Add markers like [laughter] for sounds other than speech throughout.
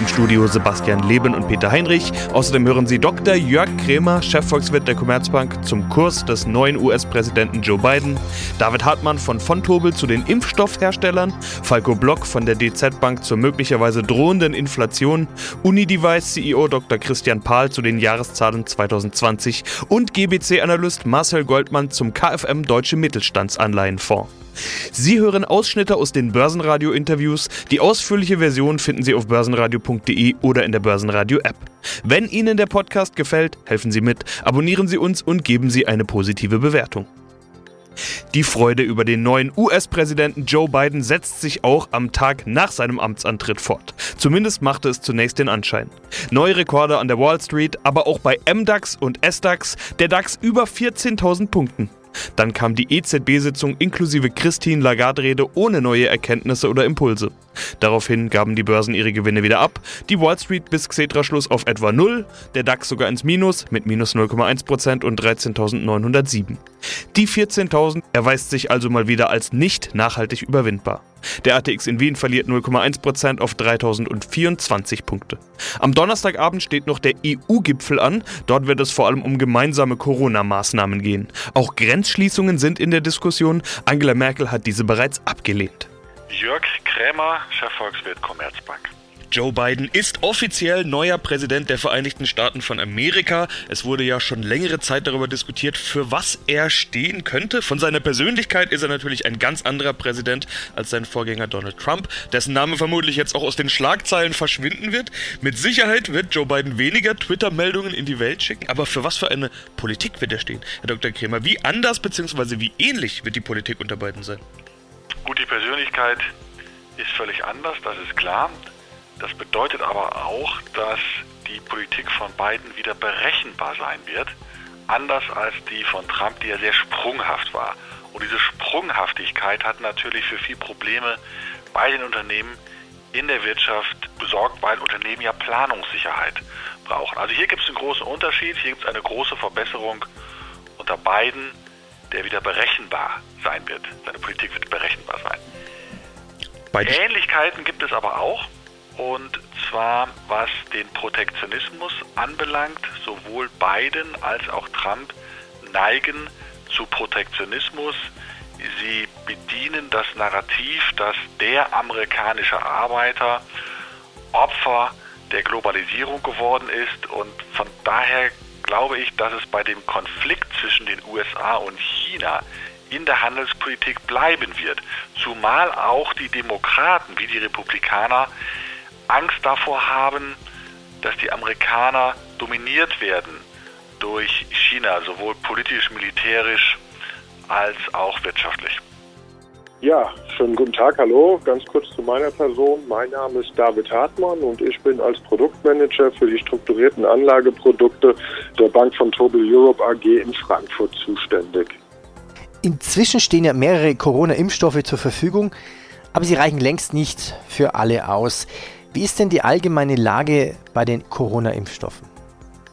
Im Studio Sebastian Leben und Peter Heinrich. Außerdem hören Sie Dr. Jörg Krämer, Chefvolkswirt der Commerzbank, zum Kurs des neuen US-Präsidenten Joe Biden. David Hartmann von Fontobel zu den Impfstoffherstellern. Falco Block von der DZ Bank zur möglicherweise drohenden Inflation. Unidevice CEO Dr. Christian Pahl zu den Jahreszahlen 2020. Und GBC-Analyst Marcel Goldmann zum KfM Deutsche Mittelstandsanleihenfonds. Sie hören Ausschnitte aus den Börsenradio-Interviews. Die ausführliche Version finden Sie auf börsenradio.de oder in der Börsenradio-App. Wenn Ihnen der Podcast gefällt, helfen Sie mit, abonnieren Sie uns und geben Sie eine positive Bewertung. Die Freude über den neuen US-Präsidenten Joe Biden setzt sich auch am Tag nach seinem Amtsantritt fort. Zumindest machte es zunächst den Anschein. Neue Rekorde an der Wall Street, aber auch bei MDAX und SDAX, der DAX über 14.000 Punkten. Dann kam die EZB-Sitzung inklusive Christine Lagarde-Rede ohne neue Erkenntnisse oder Impulse. Daraufhin gaben die Börsen ihre Gewinne wieder ab, die Wall Street bis Xetra-Schluss auf etwa 0, der DAX sogar ins Minus mit minus 0,1% und 13.907. Die 14.000 erweist sich also mal wieder als nicht nachhaltig überwindbar. Der ATX in Wien verliert 0,1% auf 3024 Punkte. Am Donnerstagabend steht noch der EU-Gipfel an. Dort wird es vor allem um gemeinsame Corona-Maßnahmen gehen. Auch Grenzschließungen sind in der Diskussion. Angela Merkel hat diese bereits abgelehnt. Jörg Krämer, Chefvolkswirt Commerzbank. Joe Biden ist offiziell neuer Präsident der Vereinigten Staaten von Amerika. Es wurde ja schon längere Zeit darüber diskutiert, für was er stehen könnte. Von seiner Persönlichkeit ist er natürlich ein ganz anderer Präsident als sein Vorgänger Donald Trump, dessen Name vermutlich jetzt auch aus den Schlagzeilen verschwinden wird. Mit Sicherheit wird Joe Biden weniger Twitter-Meldungen in die Welt schicken, aber für was für eine Politik wird er stehen? Herr Dr. Kremer, wie anders bzw. wie ähnlich wird die Politik unter Biden sein? Gut, die Persönlichkeit ist völlig anders, das ist klar. Das bedeutet aber auch, dass die Politik von Biden wieder berechenbar sein wird, anders als die von Trump, die ja sehr sprunghaft war. Und diese Sprunghaftigkeit hat natürlich für viele Probleme bei den Unternehmen in der Wirtschaft besorgt, weil Unternehmen ja Planungssicherheit brauchen. Also hier gibt es einen großen Unterschied, hier gibt es eine große Verbesserung unter Biden, der wieder berechenbar sein wird. Seine Politik wird berechenbar sein. Beide Ähnlichkeiten gibt es aber auch. Und zwar was den Protektionismus anbelangt, sowohl Biden als auch Trump neigen zu Protektionismus. Sie bedienen das Narrativ, dass der amerikanische Arbeiter Opfer der Globalisierung geworden ist und von daher glaube ich, dass es bei dem Konflikt zwischen den USA und China in der Handelspolitik bleiben wird. Zumal auch die Demokraten wie die Republikaner Angst davor haben, dass die Amerikaner dominiert werden durch China, sowohl politisch, militärisch als auch wirtschaftlich. Ja, schönen guten Tag, hallo. Ganz kurz zu meiner Person. Mein Name ist David Hartmann und ich bin als Produktmanager für die strukturierten Anlageprodukte der Bank von Tobel Europe AG in Frankfurt zuständig. Inzwischen stehen ja mehrere Corona-Impfstoffe zur Verfügung, aber sie reichen längst nicht für alle aus. Wie ist denn die allgemeine Lage bei den Corona-Impfstoffen?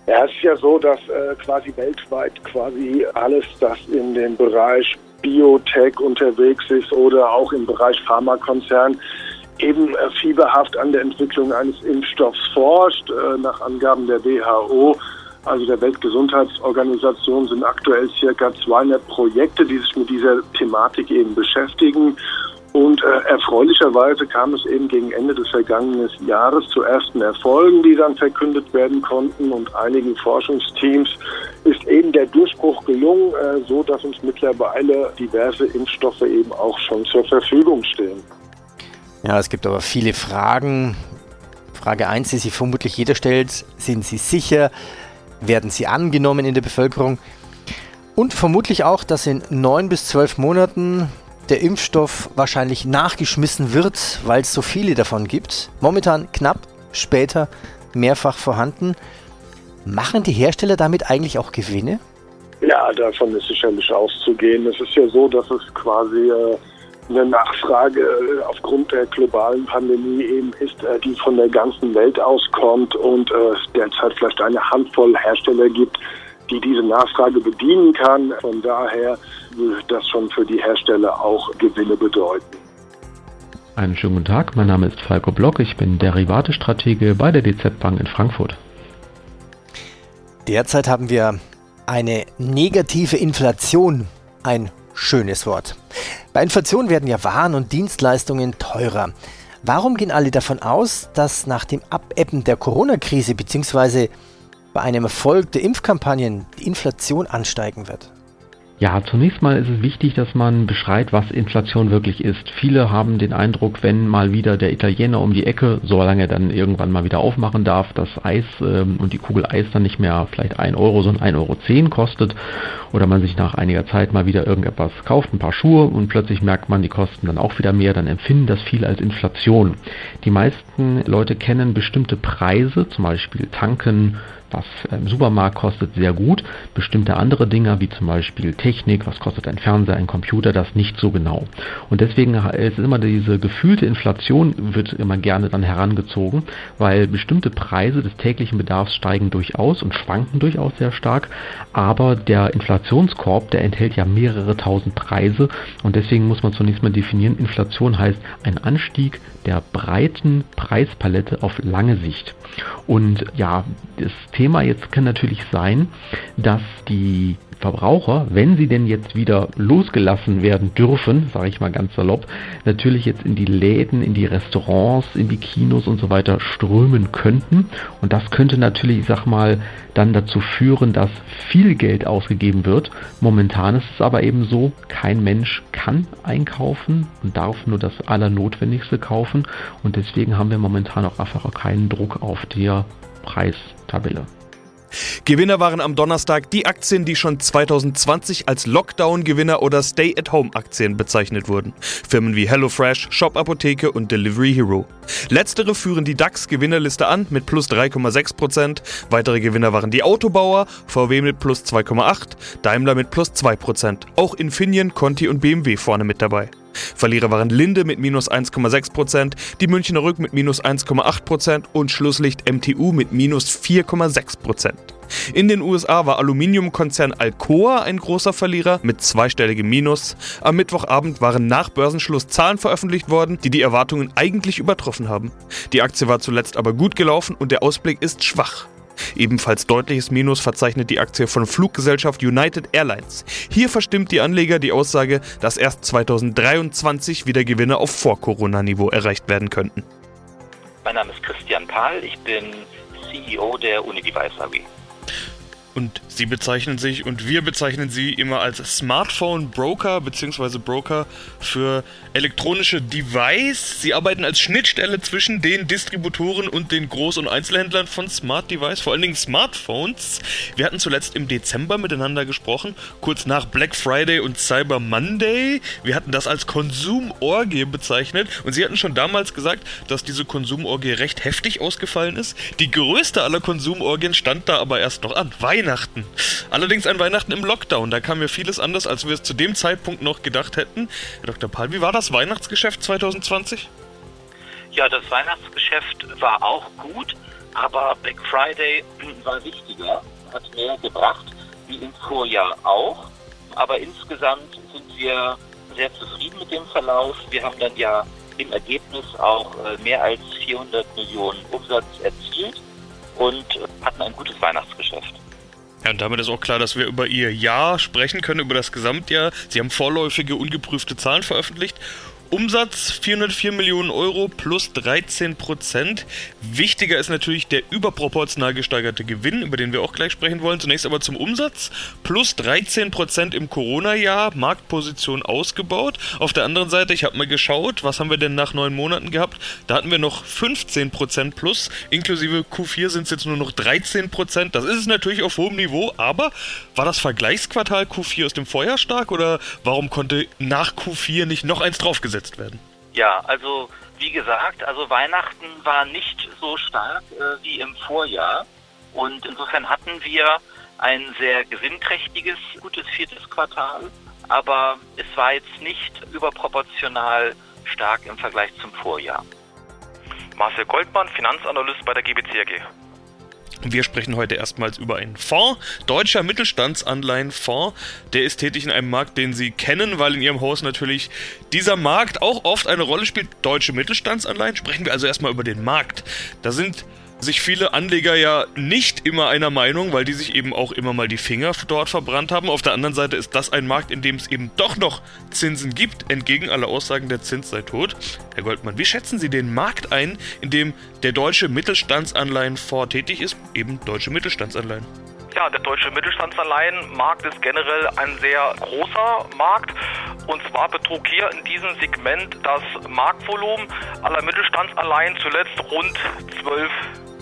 Ja, es ist ja so, dass äh, quasi weltweit quasi alles, das in dem Bereich Biotech unterwegs ist oder auch im Bereich Pharmakonzern, eben äh, fieberhaft an der Entwicklung eines Impfstoffs forscht. Äh, nach Angaben der WHO, also der Weltgesundheitsorganisation, sind aktuell circa 200 Projekte, die sich mit dieser Thematik eben beschäftigen. Und äh, erfreulicherweise kam es eben gegen Ende des vergangenen Jahres zu ersten Erfolgen, die dann verkündet werden konnten. Und einigen Forschungsteams ist eben der Durchbruch gelungen, äh, so dass uns mittlerweile diverse Impfstoffe eben auch schon zur Verfügung stehen. Ja, es gibt aber viele Fragen. Frage 1, die sich vermutlich jeder stellt, sind sie sicher? Werden sie angenommen in der Bevölkerung? Und vermutlich auch, dass in neun bis zwölf Monaten der Impfstoff wahrscheinlich nachgeschmissen wird, weil es so viele davon gibt. Momentan knapp, später mehrfach vorhanden. Machen die Hersteller damit eigentlich auch Gewinne? Ja, davon ist sicherlich auszugehen. Es ist ja so, dass es quasi äh, eine Nachfrage äh, aufgrund der globalen Pandemie eben ist, äh, die von der ganzen Welt auskommt und derzeit vielleicht eine Handvoll Hersteller gibt, die diese Nachfrage bedienen kann. Von daher das schon für die Hersteller auch Gewinne bedeuten. Einen schönen guten Tag, mein Name ist Falco Block, ich bin Derivatestratege bei der DZ Bank in Frankfurt. Derzeit haben wir eine negative Inflation, ein schönes Wort. Bei Inflation werden ja Waren und Dienstleistungen teurer. Warum gehen alle davon aus, dass nach dem Abebben der Corona-Krise bzw. bei einem Erfolg der Impfkampagnen die Inflation ansteigen wird? Ja, zunächst mal ist es wichtig, dass man beschreibt, was Inflation wirklich ist. Viele haben den Eindruck, wenn mal wieder der Italiener um die Ecke, solange er dann irgendwann mal wieder aufmachen darf, das Eis ähm, und die Kugel Eis dann nicht mehr vielleicht 1 Euro, sondern 1,10 Euro kostet oder man sich nach einiger Zeit mal wieder irgendetwas kauft, ein paar Schuhe und plötzlich merkt man, die kosten dann auch wieder mehr, dann empfinden das viele als Inflation. Die meisten Leute kennen bestimmte Preise, zum Beispiel tanken, was im Supermarkt kostet, sehr gut. Bestimmte andere Dinge, wie zum Beispiel Technik, was kostet ein Fernseher, ein Computer, das nicht so genau. Und deswegen ist immer diese gefühlte Inflation wird immer gerne dann herangezogen, weil bestimmte Preise des täglichen Bedarfs steigen durchaus und schwanken durchaus sehr stark, aber der Inflationskorb, der enthält ja mehrere tausend Preise und deswegen muss man zunächst mal definieren, Inflation heißt ein Anstieg der breiten Preispalette auf lange Sicht. Und ja, das Thema jetzt kann natürlich sein, dass die Verbraucher, wenn sie denn jetzt wieder losgelassen werden dürfen, sage ich mal ganz salopp, natürlich jetzt in die Läden, in die Restaurants, in die Kinos und so weiter strömen könnten. Und das könnte natürlich, ich sag mal, dann dazu führen, dass viel Geld ausgegeben wird. Momentan ist es aber eben so, kein Mensch kann einkaufen und darf nur das Allernotwendigste kaufen. Und deswegen haben wir momentan auch einfach keinen Druck auf der Preistabelle. Gewinner waren am Donnerstag die Aktien, die schon 2020 als Lockdown-Gewinner oder Stay-at-Home-Aktien bezeichnet wurden. Firmen wie HelloFresh, Shop Apotheke und Delivery Hero. Letztere führen die DAX-Gewinnerliste an mit plus 3,6%. Weitere Gewinner waren die Autobauer, VW mit plus 2,8%, Daimler mit plus 2%. Auch Infineon, Conti und BMW vorne mit dabei. Verlierer waren Linde mit minus 1,6%, die Münchner Rück mit minus 1,8% und Schlusslicht MTU mit minus 4,6%. In den USA war Aluminiumkonzern Alcoa ein großer Verlierer mit zweistelligem Minus. Am Mittwochabend waren nach Börsenschluss Zahlen veröffentlicht worden, die die Erwartungen eigentlich übertroffen haben. Die Aktie war zuletzt aber gut gelaufen und der Ausblick ist schwach. Ebenfalls deutliches Minus verzeichnet die Aktie von Fluggesellschaft United Airlines. Hier verstimmt die Anleger die Aussage, dass erst 2023 wieder Gewinne auf Vor-Corona-Niveau erreicht werden könnten. Mein Name ist Christian Pahl, ich bin CEO der Unidevice AG. Und Sie bezeichnen sich und wir bezeichnen Sie immer als Smartphone Broker bzw. Broker für elektronische Device. Sie arbeiten als Schnittstelle zwischen den Distributoren und den Groß- und Einzelhändlern von Smart Device, vor allen Dingen Smartphones. Wir hatten zuletzt im Dezember miteinander gesprochen, kurz nach Black Friday und Cyber Monday. Wir hatten das als Konsumorgie bezeichnet und Sie hatten schon damals gesagt, dass diese Konsumorgie recht heftig ausgefallen ist. Die größte aller Konsumorgien stand da aber erst noch an. Weihnachten Weihnachten. Allerdings ein Weihnachten im Lockdown. Da kam mir vieles anders, als wir es zu dem Zeitpunkt noch gedacht hätten. Herr Dr. Paul, wie war das Weihnachtsgeschäft 2020? Ja, das Weihnachtsgeschäft war auch gut, aber Black Friday [clears throat] war wichtiger, hat mehr gebracht, wie im Vorjahr auch. Aber insgesamt sind wir sehr zufrieden mit dem Verlauf. Wir haben dann ja im Ergebnis auch äh, mehr als 400 Millionen Umsatz erzielt und hatten ein gutes Weihnachtsgeschäft. Ja, und damit ist auch klar, dass wir über ihr Jahr sprechen können, über das Gesamtjahr. Sie haben vorläufige, ungeprüfte Zahlen veröffentlicht Umsatz 404 Millionen Euro plus 13 Prozent. Wichtiger ist natürlich der überproportional gesteigerte Gewinn, über den wir auch gleich sprechen wollen. Zunächst aber zum Umsatz. Plus 13 Prozent im Corona-Jahr, Marktposition ausgebaut. Auf der anderen Seite, ich habe mal geschaut, was haben wir denn nach neun Monaten gehabt? Da hatten wir noch 15 Prozent plus. Inklusive Q4 sind es jetzt nur noch 13 Prozent. Das ist es natürlich auf hohem Niveau, aber war das Vergleichsquartal Q4 aus dem Vorjahr stark oder warum konnte nach Q4 nicht noch eins draufgesetzt umgesetzt werden? Ja, also wie gesagt, also Weihnachten war nicht so stark äh, wie im Vorjahr und insofern hatten wir ein sehr gewinnträchtiges, gutes viertes Quartal aber es war jetzt nicht überproportional stark im Vergleich zum Vorjahr. Marcel Goldmann, Finanzanalyst bei der GBC AG. Wir sprechen heute erstmals über einen Fonds, Deutscher Mittelstandsanleihenfonds. Der ist tätig in einem Markt, den Sie kennen, weil in Ihrem Haus natürlich dieser Markt auch oft eine Rolle spielt. Deutsche Mittelstandsanleihen. Sprechen wir also erstmal über den Markt. Da sind sich viele Anleger ja nicht immer einer Meinung, weil die sich eben auch immer mal die Finger dort verbrannt haben. Auf der anderen Seite ist das ein Markt, in dem es eben doch noch Zinsen gibt, entgegen aller Aussagen, der Zins sei tot. Herr Goldmann, wie schätzen Sie den Markt ein, in dem der deutsche Mittelstandsanleihenfonds tätig ist, eben deutsche Mittelstandsanleihen? Ja, der deutsche Mittelstandsanleihenmarkt ist generell ein sehr großer Markt. Und zwar betrug hier in diesem Segment das Marktvolumen aller Mittelstandsanleihen zuletzt rund 12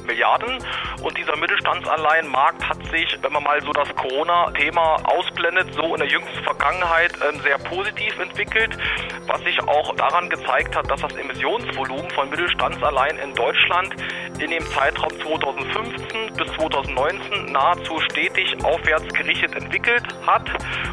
Milliarden. Und dieser Mittelstandsanleihenmarkt hat sich, wenn man mal so das Corona-Thema ausblendet, so in der jüngsten Vergangenheit ähm, sehr positiv entwickelt, was sich auch daran gezeigt hat, dass das Emissionsvolumen von Mittelstandsanleihen in Deutschland in dem Zeitraum 2015 bis 2019 nahezu stetig aufwärts gerichtet entwickelt hat.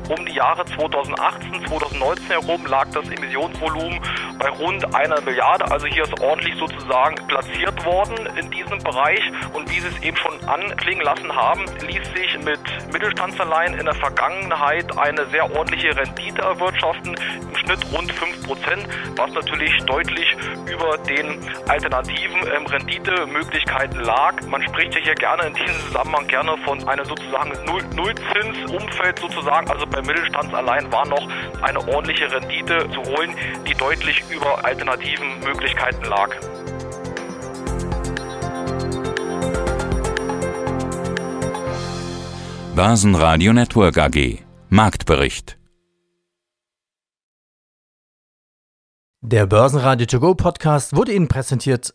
Um die Jahre 2018, 2019 herum lag das Emissionsvolumen bei rund einer Milliarde. Also hier ist ordentlich sozusagen platziert worden in diesem Bereich. Und wie Sie es eben schon anklingen lassen haben, ließ sich mit Mittelstandsanleihen in der Vergangenheit eine sehr ordentliche Rendite erwirtschaften, im Schnitt rund 5%, was natürlich deutlich über den alternativen ähm, Renditemöglichkeiten lag. Man spricht ja hier gerne in diesem Zusammenhang gerne von einem sozusagen Nullzinsumfeld sozusagen. Also bei Mittelstandsanleihen war noch eine ordentliche Rendite zu holen, die deutlich über alternativen Möglichkeiten lag. Börsenradio Network AG Marktbericht Der Börsenradio To Go Podcast wurde Ihnen präsentiert